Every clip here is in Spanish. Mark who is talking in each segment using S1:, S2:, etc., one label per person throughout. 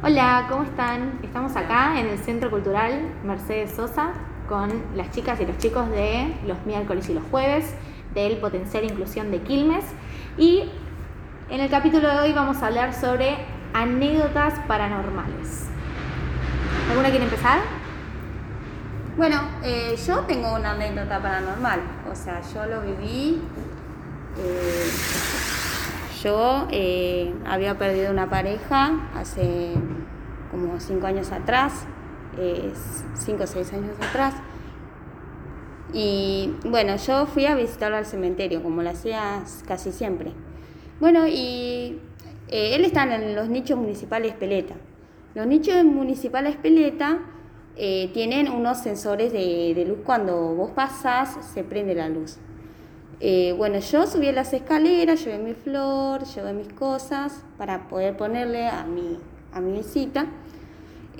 S1: Hola, ¿cómo están? Estamos acá en el Centro Cultural Mercedes Sosa con las chicas y los chicos de los miércoles y los jueves del Potenciar Inclusión de Quilmes y en el capítulo de hoy vamos a hablar sobre anécdotas paranormales. ¿Alguna quiere empezar?
S2: Bueno, eh, yo tengo una anécdota paranormal, o sea, yo lo viví. eh, yo eh, había perdido una pareja hace como cinco años atrás, eh, cinco o seis años atrás. Y bueno, yo fui a visitarlo al cementerio, como lo hacía casi siempre. Bueno, y eh, él está en los nichos municipales Peleta. Los nichos municipales Peleta eh, tienen unos sensores de, luz cuando vos pasás, se prende la luz. Eh, bueno, yo subí las escaleras, llevé mi flor, llevé mis cosas para poder ponerle a mi, a mi visita.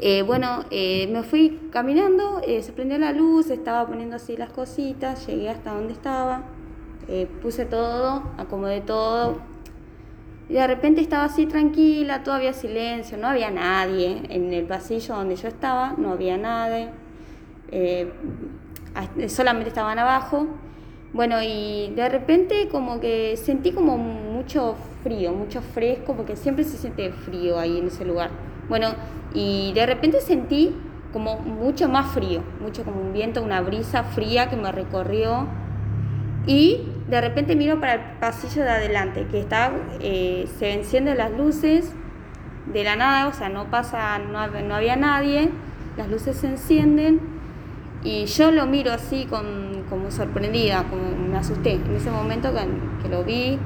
S2: Eh, bueno, eh, me fui caminando, eh, se prendió la luz, estaba poniendo así las cositas, llegué hasta donde estaba, eh, puse todo, acomodé todo. Y de repente estaba así tranquila, todo había silencio, no había nadie. En el pasillo donde yo estaba no había nadie, solamente estaban abajo. Bueno, y de repente como que sentí como mucho frío, mucho fresco, porque siempre se siente frío ahí en ese lugar. Bueno, y de repente sentí como mucho más frío, mucho como un viento, una brisa fría que me recorrió. Y de repente miro para el pasillo de adelante, que está, eh, se encienden las luces de la nada, o sea, no pasa, no, no había nadie, las luces se encienden y yo lo miro así con, como sorprendida, como me asusté. En ese momento que lo vi,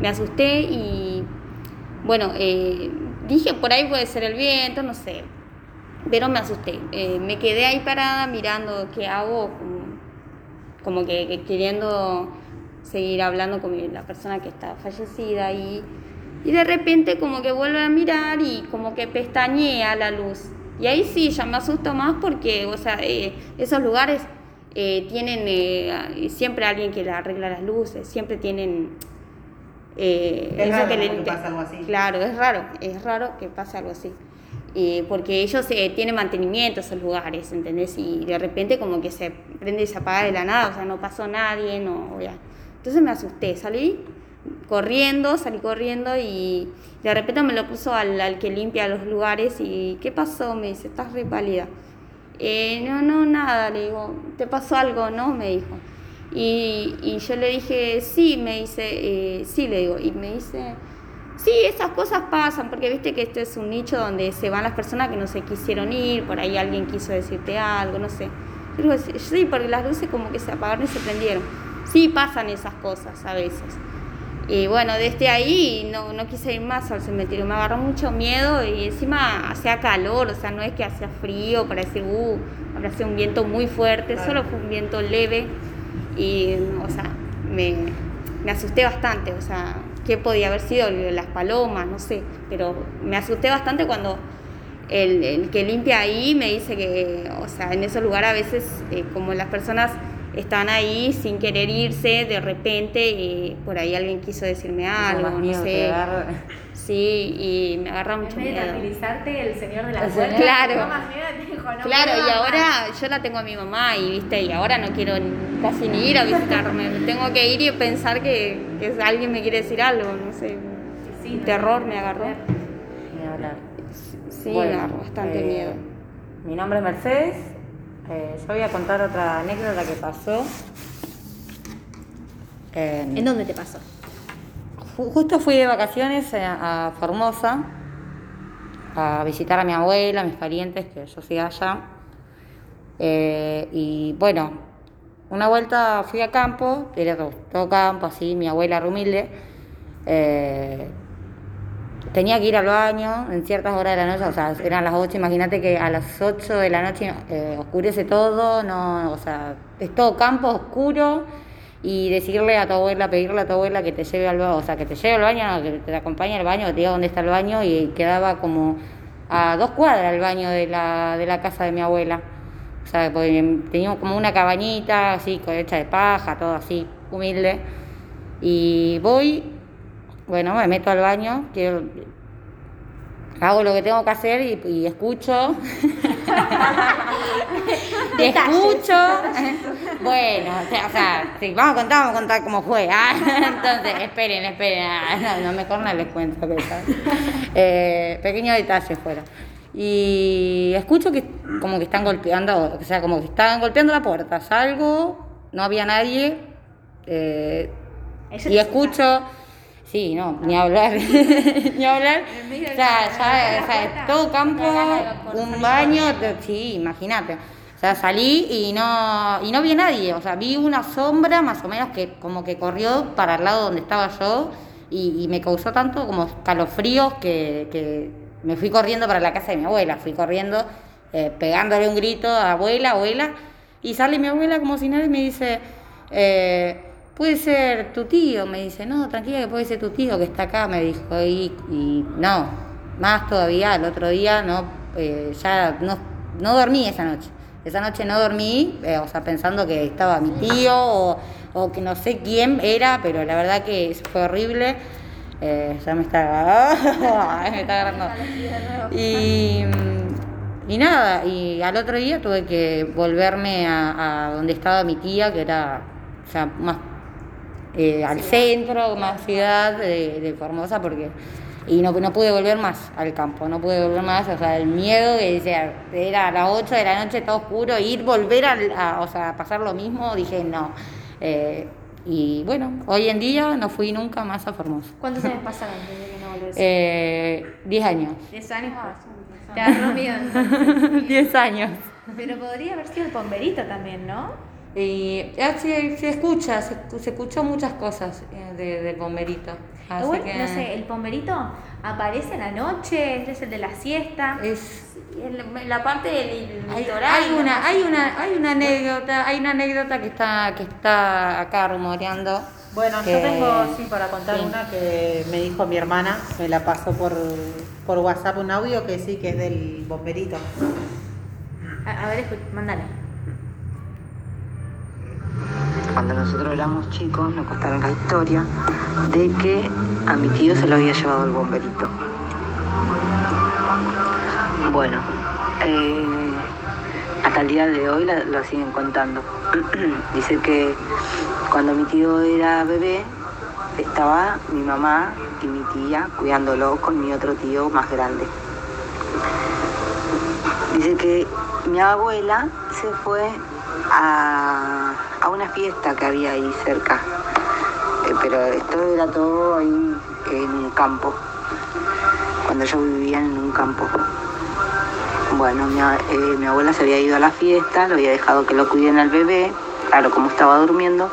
S2: me asusté y bueno, eh, dije por ahí puede ser el viento, no sé, pero me asusté. Eh, me quedé ahí parada mirando qué hago, como, como que, que queriendo seguir hablando con la persona que está fallecida y, y de repente como que vuelvo a mirar y como que pestañea la luz. Y ahí sí, ya me asusto más porque, o sea, eh, esos lugares tienen siempre alguien que arregla las luces, siempre tienen... eh,
S3: Es raro
S2: que le-
S3: que algo así.
S2: Claro, es raro, es raro que pase algo así. Eh, porque ellos eh, tienen mantenimiento esos lugares, ¿entendés? Y de repente como que se prende y se apaga de la nada, o sea, no pasó nadie, no, ya. Entonces me asusté, salí corriendo, salí corriendo y de repente me lo puso al, al que limpia los lugares y ¿qué pasó? Me dice, estás re pálida. "Eh, no, no, nada, le digo, ¿te pasó algo? No, me dijo. Y, y yo le dije, sí, me dice, eh, sí, le digo, y me dice, sí, esas cosas pasan, porque viste que este es un nicho donde se van las personas que no se quisieron ir, por ahí alguien quiso decirte algo, no sé. Yo digo, sí, porque las luces como que se apagaron y se prendieron. Sí, pasan esas cosas a veces. Y bueno, desde ahí no, no quise ir más al cementerio, me agarró mucho miedo y encima hacía calor, o sea, no es que hacía frío para decir, uh, habrá sido un viento muy fuerte, solo fue un viento leve y, o sea, me, me asusté bastante, o sea, ¿qué podía haber sido? Las palomas, no sé, pero me asusté bastante cuando el, el que limpia ahí me dice que, o sea, en ese lugar a veces, eh, como las personas están ahí sin querer irse, de repente, y por ahí alguien quiso decirme algo,
S3: Más
S2: no sé.
S3: agarra.
S2: Sí, y me agarra
S1: En
S2: mucho
S1: vez de
S2: miedo.
S1: tranquilizarte, el señor de la
S3: El
S1: puerta
S3: señor.
S2: Claro.
S1: dijo, no
S2: Claro, y ahora yo la tengo a mi mamá y viste, y ahora no quiero casi ni ir a visitarme. Tengo que ir y pensar que, que alguien me quiere decir algo, no sé.
S1: Sí,
S2: terror
S1: no,
S2: me agarró.
S3: Ni hablar.
S2: Sí,
S3: Bueno,
S2: me agarró bastante
S3: eh,
S2: miedo.
S3: Mi nombre es Mercedes. Eh, yo voy a contar otra anécdota que pasó. En-
S1: ¿En dónde te pasó?
S3: Ju- Justo fui de vacaciones eh, a Formosa a visitar a mi abuela, a mis parientes, que yo soy allá. Eh, y bueno, una vuelta fui a campo, era todo, todo campo, así, mi abuela era humilde. Eh, tenía que ir al baño en ciertas horas de la noche, o sea, eran las 8, imagínate que a las 8 de la noche eh, oscurece todo, no, o sea, es todo campo oscuro y decirle a tu abuela, pedirle a tu abuela que te lleve al baño, o sea, que te lleve al baño, no, que te acompañe al baño, que te diga dónde está el baño y quedaba como a dos cuadras el baño de la, de la casa de mi abuela. O sea, teníamos como una cabañita así, hecha de paja, todo así, humilde. Y voy, bueno, me meto al baño, quiero hago lo que tengo que hacer y, y escucho. y escucho. bueno, o sea, sí, vamos a contar, vamos a contar cómo fue. ah. Entonces, esperen, esperen. ah, no, no, mejor no les cuento. Eh, pequeños detalles fuera. Y escucho que como que están golpeando, o sea, como que están golpeando la puerta. Salgo, no había nadie. eh, y escucho, sí, no, ni hablar, ni hablar. O sea, ya, o sea, todo campo, un baño, sí, imagínate. O sea, salí y no, y no vi a nadie, o sea, vi una sombra más o menos que como que corrió para el lado donde estaba yo y, y me causó tanto como escalofríos que, que me fui corriendo para la casa de mi abuela, fui corriendo, eh, pegándole un grito a abuela, abuela, y sale mi abuela como si nadie me dice, eh, puede ser tu tío, me dice, no, tranquila que puede ser tu tío que está acá, me dijo, y, y no, más todavía, el otro día no, eh, ya no, no dormí esa noche. Esa noche no dormí, eh, o sea, pensando que estaba mi tío o, o que no sé quién era, pero la verdad que fue horrible. Eh, ya me está, me agarrando. Y, y nada, y al otro día tuve que volverme a, donde estaba mi tía, que era más eh, al centro, más ciudad de, de Formosa, porque y no, no pude volver más al campo, no pude volver más, o sea, el miedo que decía, era a las 8 de la noche todo oscuro, ir, volver al- a, o sea, pasar lo mismo, dije no. Eh, y bueno, hoy en día no fui nunca más a Formosa.
S1: ¿Cuántos años pasaron desde que no volvés?
S3: Eh, 10 años.
S1: 10 años. Te agarró miedo.
S3: 10 años.
S1: Pero podría haber sido el pomberito también, ¿no?
S3: Y ya se, se escucha, se, se escuchó muchas cosas eh, de, del bomberito. Así
S1: Igual,
S3: que
S1: no sé, el pomberito aparece en la noche, es el de la siesta.
S3: es
S2: En la parte del
S3: Hay,
S2: litoral.
S3: hay una, hay una, hay una anécdota, hay una anécdota que está, que está acá rumoreando.
S4: Bueno,
S3: que-
S4: yo tengo, sí, para contar
S3: sí.
S4: una que me dijo mi hermana, me la pasó por, por WhatsApp un audio que sí, que es del bomberito.
S1: A, a ver, mándale.
S5: Cuando nosotros éramos chicos nos contaron la historia de que a mi tío se lo había llevado el bomberito. Bueno, eh, hasta el día de hoy la, la siguen contando. Dice que cuando mi tío era bebé estaba mi mamá y mi tía cuidándolo con mi otro tío más grande. Dice que mi abuela se fue a, una fiesta que había ahí cerca, Eh, pero esto era todo ahí en un campo, cuando yo vivía en un campo. Bueno, eh, mi abuela se había ido a la fiesta, lo había dejado que lo cuiden al bebé, claro, como estaba durmiendo,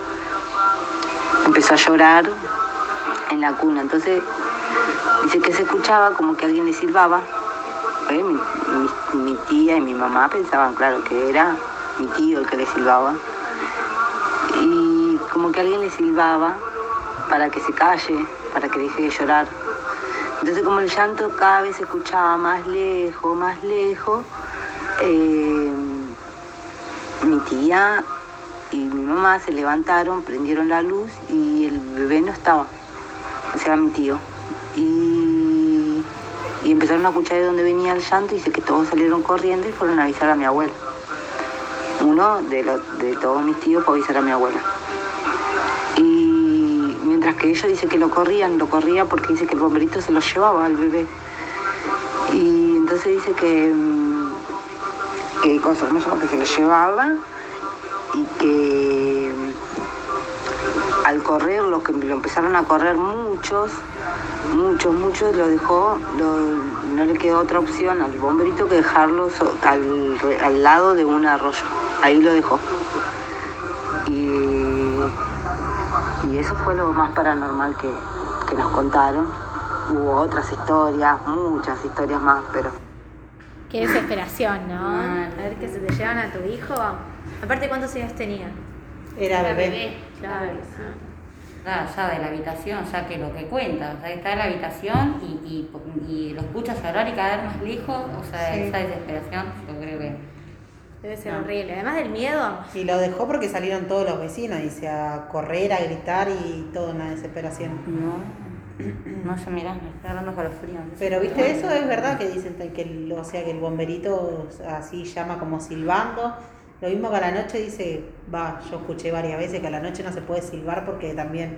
S5: empezó a llorar en la cuna, entonces dice que se escuchaba como que alguien le silbaba ¿eh? Mi tía y mi mamá pensaban, claro, que era mi tío el que le silbaba. Como que alguien le silbaba para que se calle, para que deje de llorar. Entonces como el llanto cada vez se escuchaba más lejos, más lejos, eh, mi tía y mi mamá se levantaron, prendieron la luz y el bebé no estaba, o sea, mi tío. Y, y empezaron a escuchar de dónde venía el llanto y dice que todos salieron corriendo y fueron a avisar a mi abuela. Uno de, los- de todos mis tíos fue avisar a mi abuela. Mientras que ella dice que lo corrían, lo corría porque dice que el bomberito se lo llevaba al bebé. Y entonces dice que, mm, que cosa, no que se lo llevaba y que mm, al correr, los que lo empezaron a correr muchos, muchos, muchos, lo dejó, no le quedó otra opción al bomberito que dejarlo al, al lado de un arroyo. Ahí lo dejó. Y, y eso fue lo más paranormal que, que nos contaron. Hubo otras historias, muchas historias más, pero
S1: Qué desesperación, ¿no?
S3: Mal.
S1: A ver que se te llevan a tu hijo. Aparte, ¿cuántos años tenía?
S4: Era bebé.
S1: Claro.
S3: Ya, ya de la habitación, ya que lo que cuenta, o sea, está en la habitación y, y, y lo escucha llorar y caer más lejos, o sea,
S4: Sí.
S3: esa desesperación.
S1: Debe ser horrible. Además del miedo,
S4: Y lo dejó porque salieron todos los vecinos, dice, a correr, a gritar y toda una desesperación.
S3: No. No sé, mirá, me está dando calofrío.
S4: Pero viste, eso es verdad que dicen que el, o sea, que el bomberito así llama como silbando. Lo mismo que a la noche dice, va, yo escuché varias veces que a la noche no se puede silbar porque también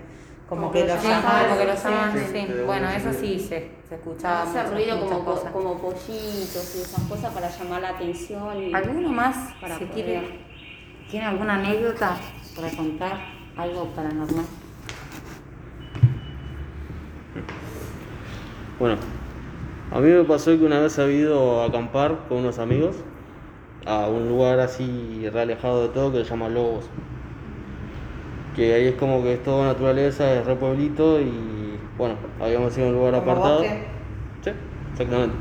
S4: como que lo
S3: Sí,
S4: llaman.
S3: como que lo
S4: sí,
S3: llaman,
S4: sí.
S3: sí. Bueno, eso sí se, se escuchaba
S2: Hace
S3: mucho,
S2: ruido
S3: muchas
S2: como,
S3: cosas.
S2: como pollitos y esas cosas para llamar la atención. Y,
S3: ¿Alguno más
S2: Para
S3: si
S2: poder-
S3: quiere, tiene alguna anécdota para contar? Algo paranormal.
S6: Bueno, a mí me pasó que una vez he ido a acampar con unos amigos a un lugar así re alejado de todo que se llama Lobos. Que ahí es como que es todo naturaleza, es re pueblito y bueno, habíamos ido a un lugar
S4: ¿Como
S6: apartado.
S4: bosque?
S6: Sí, exactamente.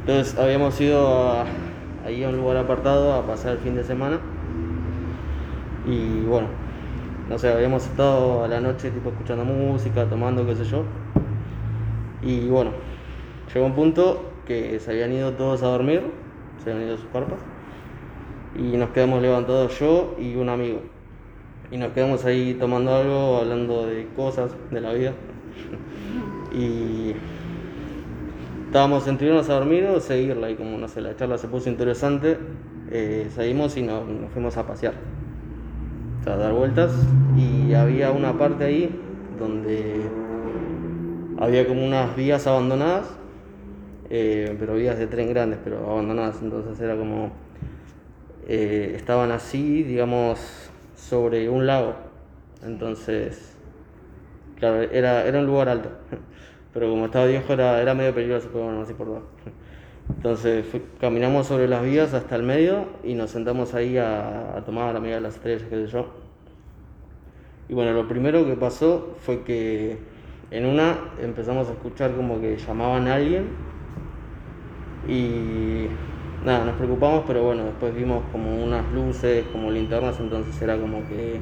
S6: Entonces habíamos ido a- ahí a un lugar apartado a pasar el fin de semana. Y bueno, no sé, habíamos estado a la noche tipo escuchando música, tomando, qué sé yo. Y bueno, llegó un punto que se habían ido todos a dormir, se habían ido a sus carpas. Y nos quedamos levantados yo y un amigo. Y nos quedamos ahí tomando algo, hablando de cosas de la vida. Y estábamos entre irnos a dormir o seguirla. Y como no sé, la charla se puso interesante, eh, seguimos y nos, fuimos a pasear. A dar vueltas. Y había una parte ahí donde había como unas vías abandonadas, eh, pero vías de tren grandes, pero abandonadas. Entonces era como. eh, estaban así, digamos, sobre un lago. Entonces. Claro, era, era un lugar alto. Pero como estaba viejo era, era medio peligroso, pero bueno, no se importaba. Entonces caminamos sobre las vías hasta el medio y nos sentamos ahí a, a tomar a la amiga de las estrellas, qué sé yo. Y bueno, lo primero que pasó fue que en una empezamos a escuchar como que llamaban a alguien y nada, nos preocupamos, pero bueno, después vimos como unas luces, como linternas, entonces era como que...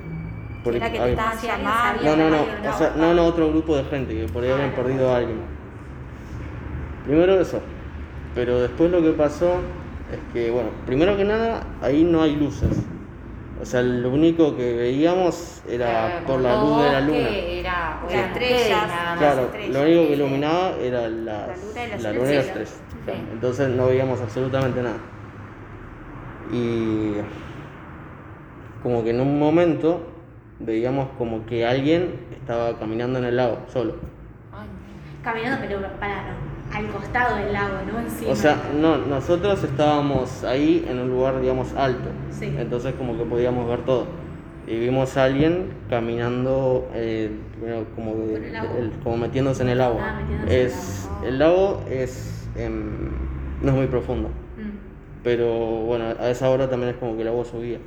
S6: por
S2: Era
S6: ahí
S2: que te
S6: había-
S2: estaban
S1: Sí, alguien
S2: llamando.
S1: sabía.
S6: no, no, no, o sea, no, no, otro grupo de gente que por ahí habían perdido a alguien. Primero eso, pero después lo que pasó es que, bueno, primero que nada, ahí no hay luces. O sea, lo único que veíamos era por la luz de la luna.
S3: Era,
S2: estrellas.
S3: ustedes nada más.
S6: Claro,
S2: estrellas,
S6: lo único que iluminaba era las,
S2: La luna y las
S6: la luna y las
S2: estrellas.
S6: Entonces no veíamos absolutamente nada. Y como que en un momento veíamos como que alguien estaba caminando en el lago, solo.
S3: Ay,
S1: Caminando, pero para, al costado del lago, no encima.
S6: O sea, no, nosotros estábamos ahí en un lugar, digamos, alto.
S1: Sí.
S6: Entonces como que podíamos ver todo. Y vimos a alguien caminando, eh, como,
S1: el agua.
S6: el- como metiéndose en el agua.
S1: Ah, metiéndose en el
S6: es, el lago es, em, no es muy profundo.
S1: Mm.
S6: Pero bueno, a esa hora también es como que el agua subía.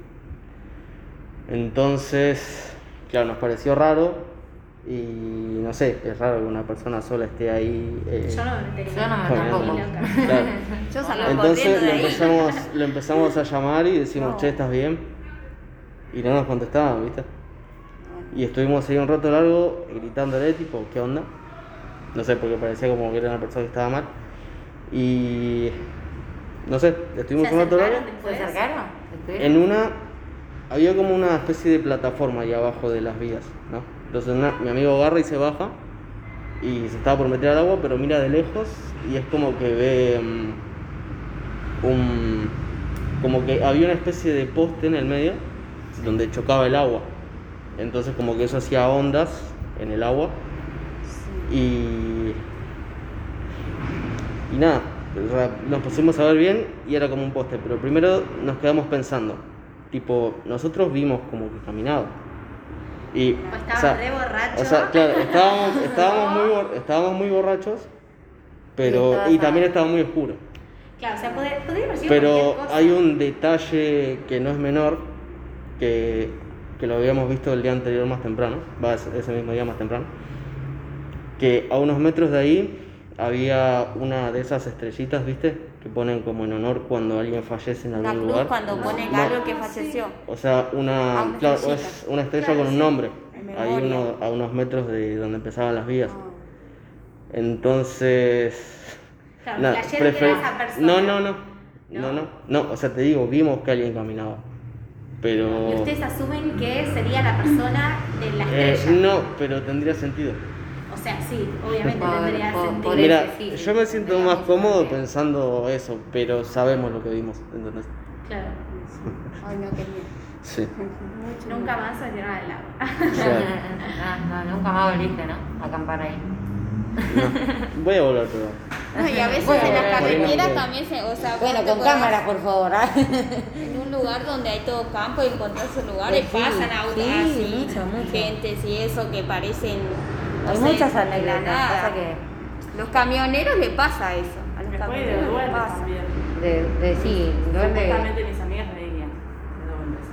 S6: Entonces, claro, nos pareció raro. Y no sé, es raro que una persona sola esté ahí. eh,
S1: Yo no me.
S3: Yo no me tampoco.
S6: Claro.
S2: Yo salgo
S6: Entonces lo empezamos, lo empezamos a llamar y decimos, che, ¿estás bien? Y no nos contestaban, ¿viste? Y estuvimos ahí un rato largo gritándole, tipo, ¿qué onda? No sé, porque parecía como que era una persona que estaba mal. Y no sé, estuvimos
S1: ¿Se
S6: un rato
S3: ¿Se.
S6: En una había como una especie de plataforma ahí abajo de las vías, ¿no? Entonces una- mi amigo agarra y se baja y se estaba por meter al agua, pero mira de lejos y es como que ve mm, un como que había una especie de poste en el medio donde chocaba el agua. Entonces como que eso hacía ondas en el agua y y nada, o sea, nos pusimos a ver bien y era como un poste, pero primero nos quedamos pensando, tipo, nosotros vimos como que caminaba. Y,
S1: O estaba re borracho.
S6: O sea, claro, estábamos, estábamos, muy, bor- estábamos muy borrachos, pero y también estaba muy oscuro.
S1: Claro, o sea, podría, podría
S6: Pero
S1: cosa.
S6: hay un detalle que no es menor, que, que lo habíamos visto el día anterior más temprano, va ese mismo día más temprano, que a unos metros de ahí había una de esas estrellitas, ¿viste? Que ponen como en honor cuando alguien fallece en algún
S2: cruz
S6: lugar.
S2: cuando ponen
S6: No.
S2: algo que falleció.
S6: O sea, una,
S2: una
S6: claro, es una estrella
S1: Claro,
S6: con un nombre, ahí uno- a unos metros de donde empezaban las vías.
S2: Ah.
S6: Entonces...
S1: Claro,
S6: nada, prefer-
S1: esa persona.
S6: No, no, no. No, no. No, o sea, te digo, vimos que alguien caminaba. Pero...
S1: Y ustedes asumen que sería la persona de la
S6: Eh,
S1: estrella.
S6: no, pero tendría sentido.
S1: O sea, sí, obviamente
S3: Por-
S1: tendría
S3: por-
S1: sentido.
S3: por
S6: Mira,
S3: ese sí.
S6: yo me siento
S3: Digamos,
S6: más cómodo
S3: porque-
S6: pensando eso, pero sabemos lo que vimos, ¿entendés?
S1: Claro.
S2: Ay, no, qué miedo.
S6: Sí.
S1: Nunca más se tiraron al agua.
S6: Ya.
S3: Ah, no, nunca más volviste, ¿no? A acampar ahí.
S6: No. Voy a volver, pero.
S2: No, y a veces
S3: Bueno,
S2: en las carreteras también se, o sea,
S3: Bueno, con cámara, por favor. ¿ah?
S2: En un lugar donde hay todo campo y encontrás esos lugares,
S3: Sí,
S2: pasan autos
S3: sí,
S2: así,
S3: mucho, mucho.
S2: gentes y eso que parecen. No
S3: Hay
S2: sé,
S3: muchas anécdotas.
S2: nada.
S3: Pasa que
S2: Los camioneros les pasa eso. A los
S7: de
S2: camioneros les
S7: duende
S2: pasa.
S7: también.
S3: de, de sí, duende.
S7: Supuestamente mis amigas de duendes.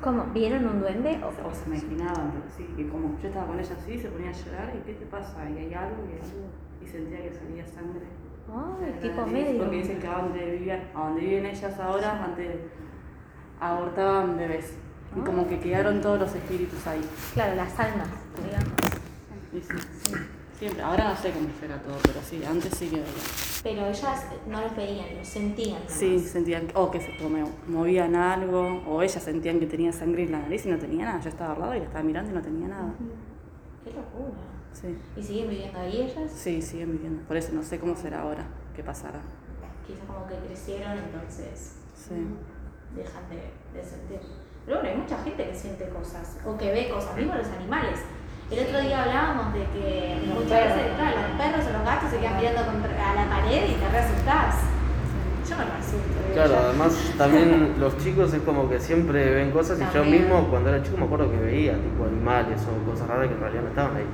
S1: ¿Cómo? ¿Vieron un duende?
S7: O, o se imaginaban, pero sí, que como yo estaba con ella así, se ponía a llorar, ¿y qué te pasa? Y hay algo, y hay algo. Y sentía que salía sangre.
S1: Ay, tipo medio.
S7: Porque dicen que a donde vivían, a donde viven ellas ahora, antes abortaban bebés. Y como que quedaron todos los espíritus ahí.
S1: Claro, las almas, digamos.
S7: Sí, sí, siempre. Ahora no sé cómo será todo, pero sí, antes sí que.
S1: Pero ellas no los veían, los sentían.
S7: Sí, sentían o que se movían algo, o ellas sentían que tenía sangre en la nariz y no tenía nada. Yo estaba al lado y la estaba mirando y no tenía nada.
S1: Qué locura.
S7: Sí,
S1: ¿Y siguen viviendo ahí ellas?
S7: sí, siguen viviendo. Por eso no sé cómo será ahora, qué pasará.
S1: Quizás como que crecieron, entonces
S7: Sí.
S1: dejan de, de sentir. Pero bueno, hay mucha gente que siente cosas o que ve cosas, mismo los animales. El otro día hablábamos de que muchas veces claro, los perros o los gatos se quedan mirando contra- a la pared y te re asustás. Yo me asusto.
S6: Claro, además también los chicos es como que siempre ven cosas y yo mismo cuando era chico me acuerdo que veía tipo animales o cosas raras que en realidad no estaban ahí.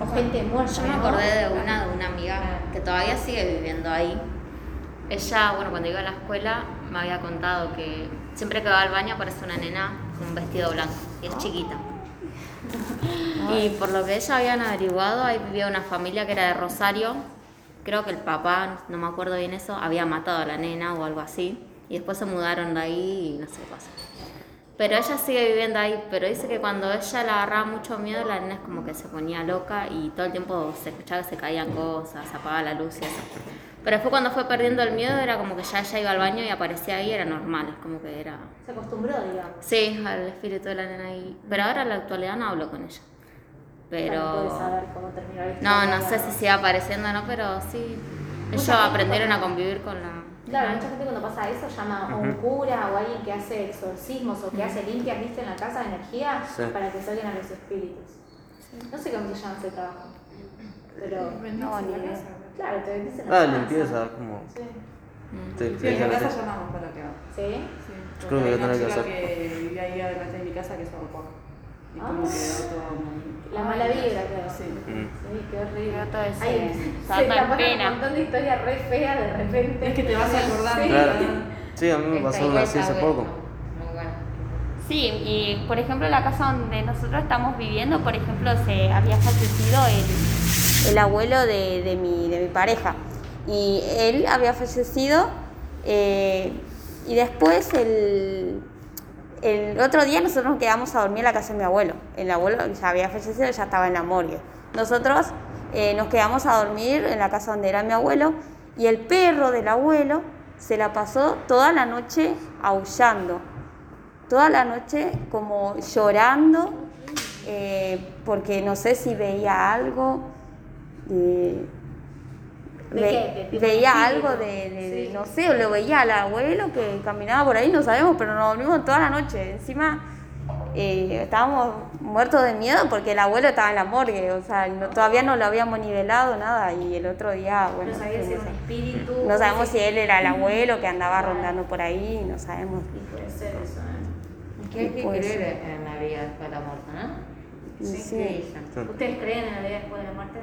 S1: O gente muerta.
S8: Yo me acordé de una, de una amiga que todavía sigue viviendo ahí. Ella, bueno, cuando iba a la escuela me había contado que siempre que va al baño aparece una nena con un vestido blanco y es chiquita. Y por lo que ella habían averiguado, ahí vivía una familia que era de Rosario. Creo que el papá, no me acuerdo bien eso, había matado a la nena o algo así. Y después se mudaron de ahí y no sé qué pasó. Pero ella sigue viviendo ahí, pero dice que cuando ella le agarraba mucho miedo, la nena es como que se ponía loca y todo el tiempo se escuchaba que se caían cosas, se apagaba la luz y eso. Pero después cuando fue perdiendo el miedo era como que ya ella iba al baño y aparecía ahí, era normal, es como que era...
S1: Se acostumbró, digamos.
S8: Sí, al espíritu de la nena ahí. Pero ahora en la actualidad no hablo con ella. Pero...
S1: No saber cómo terminó la
S8: No,
S1: historia.
S8: no sé si sigue apareciendo o no, pero sí. Ellos aprendieron a convivir con la...
S1: Claro, mucha gente cuando pasa eso llama a un cura o alguien que hace exorcismos o que hace limpias, viste, en la casa de energía
S6: Sí.
S1: para que salgan a los espíritus. No sé cómo se llama ese trabajo. Pero,
S2: No, ni idea.
S1: Claro, te vendés en la
S6: Ah,
S1: casa.
S6: limpieza, como.
S1: Sí.
S6: te-
S7: Sí,
S6: te-
S7: en mi casa
S6: te-
S7: llamamos para que haga.
S1: ¿Sí?
S7: Sí,
S6: Yo creo que
S7: porque
S6: voy a
S7: hay
S6: tener que
S7: una chica
S6: hacer.
S7: que vivía ahí adelante de mi casa que se ahorcó. Y como
S1: Ah.
S7: quedó todo muy...
S1: La mala vibra, creo.
S7: Sí.
S6: Mm.
S1: Sí, qué horrible.
S2: Todo ese
S1: Ay,
S2: salto
S1: se
S2: en
S1: taparon
S2: pena.
S1: un montón de historias re feas de repente.
S7: Es que te vas acordando.
S1: Sí.
S6: Claro. Sí, a mí me pasó una así hace poco.
S3: Muy bueno.
S2: Sí, y por ejemplo la casa donde nosotros estamos viviendo, por ejemplo, se había fallecido el, el abuelo de, de mi, de mi pareja. Y él había fallecido eh, y después el, el otro día nosotros nos quedamos a dormir en la casa de mi abuelo. El abuelo ya había fallecido, ya estaba en la morgue. Nosotros eh, nos quedamos a dormir en la casa donde era mi abuelo y el perro del abuelo se la pasó toda la noche aullando toda la noche como llorando eh, porque no sé si veía algo eh,
S1: ¿De
S2: ve-
S1: qué? ¿De tipo
S2: veía algo de, de- de-
S1: Sí.
S2: no sé o lo veía al abuelo que caminaba por ahí no sabemos pero nos dormimos toda la noche encima eh, estábamos muertos de miedo porque el abuelo estaba en la morgue o sea no- todavía no lo habíamos nivelado nada y el otro día bueno
S1: No sabía si era un espíritu.
S2: no sabemos si él era el abuelo que andaba rondando por ahí no sabemos
S1: Y puede ser eso, ¿eh?
S3: ¿Qué hay que creer en la vida después de la muerte, no?
S2: Sí.
S3: ¿Qué dicen?
S1: ¿Ustedes creen en la vida después de la muerte?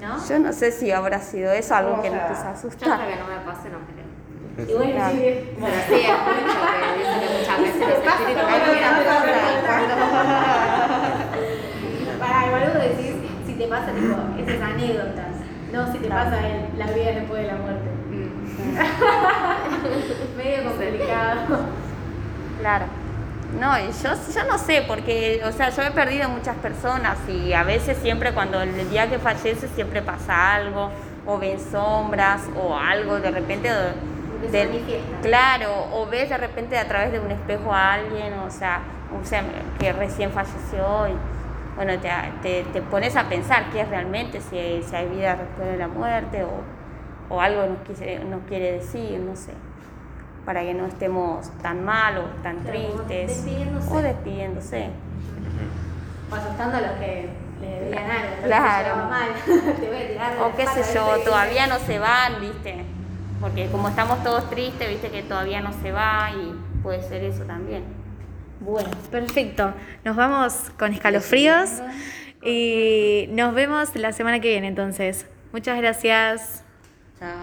S1: ¿No?
S2: Yo no sé si habrá sido eso algo que nos quiso
S8: Yo
S2: asustar.
S8: hasta que no me pase no creo.
S1: Y bueno,
S2: Claro.
S1: sí, bien.
S8: Pero sí, escucho que dicen que muchas veces espíritus
S1: Para,
S8: cambian.
S1: Para, igual vos decís si te pasa tipo esas anécdotas, no si te pasa el- la vida después de la muerte. Medio complicado.
S2: Claro. No, y yo, yo no sé, porque, o sea, yo he perdido muchas personas y a veces siempre cuando el día que fallece siempre pasa algo, o ven sombras, o algo de repente. De- claro, o ves de repente a través de un espejo a alguien, o sea, o sea, que recién falleció y bueno, te, te, te pones a pensar qué es realmente, si, si hay vida después de la muerte o, o algo nos, quise- nos quiere decir, no sé, para que no estemos tan mal o tan
S1: Claro,
S2: tristes
S1: despidiéndose.
S2: o despidiéndose.
S1: O asustando a los que le debían algo.
S2: Claro.
S1: se llevaba mal. Te voy a tirar de
S2: O qué sé yo, todavía no se van, ¿viste? Porque como estamos todos tristes, ¿viste? Que todavía no se va y puede ser eso también.
S1: Bueno, perfecto. Nos vamos con escalofríos y nos vemos la semana que viene entonces. Muchas gracias.
S3: Chao.